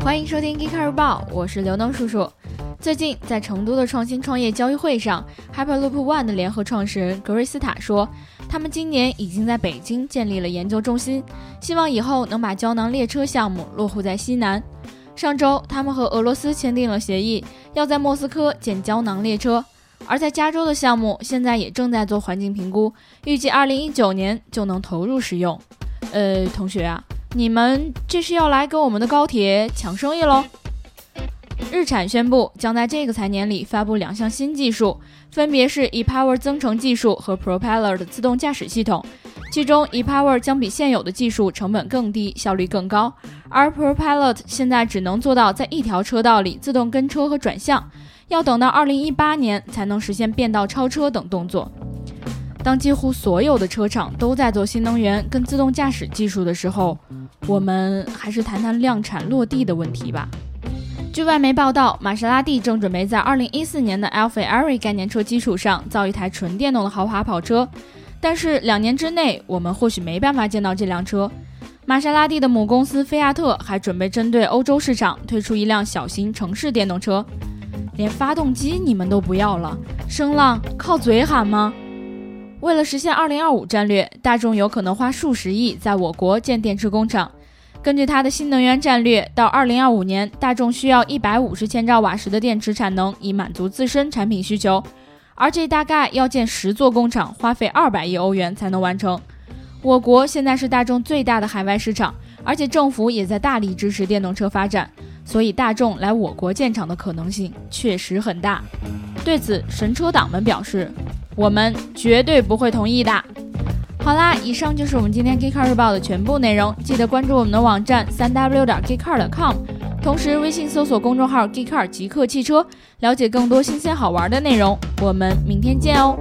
欢迎收听《Geek 日报》，我是刘能叔叔。最近在成都的创新创业交易会上，Hyperloop One 的联合创始人格瑞斯塔说，他们今年已经在北京建立了研究中心，希望以后能把胶囊列车项目落户在西南。上周，他们和俄罗斯签订了协议，要在莫斯科建胶囊列车。而在加州的项目现在也正在做环境评估，预计二零一九年就能投入使用。呃，同学啊，你们这是要来跟我们的高铁抢生意喽？日产宣布将在这个财年里发布两项新技术，分别是 ePower 增程技术和 Propeller 的自动驾驶系统。其中 ePower 将比现有的技术成本更低，效率更高，而 Propeller 现在只能做到在一条车道里自动跟车和转向，要等到2018年才能实现变道超车等动作。当几乎所有的车厂都在做新能源跟自动驾驶技术的时候，我们还是谈谈量产落地的问题吧。据外媒报道，玛莎拉蒂正准备在2014年的 Alfa Ari 概念车基础上造一台纯电动的豪华跑车，但是两年之内我们或许没办法见到这辆车。玛莎拉蒂的母公司菲亚特还准备针对欧洲市场推出一辆小型城市电动车。连发动机你们都不要了，声浪靠嘴喊吗？为了实现2025战略，大众有可能花数十亿在我国建电池工厂。根据它的新能源战略，到2025年，大众需要150千兆瓦时的电池产能，以满足自身产品需求。而这大概要建十座工厂，花费200亿欧元才能完成。我国现在是大众最大的海外市场，而且政府也在大力支持电动车发展，所以大众来我国建厂的可能性确实很大。对此，神车党们表示，我们绝对不会同意的。好啦，以上就是我们今天 Geekcar 日报的全部内容。记得关注我们的网站三 w 点 geekcar.com，同时微信搜索公众号 Geekcar 极客汽车，了解更多新鲜好玩的内容。我们明天见哦。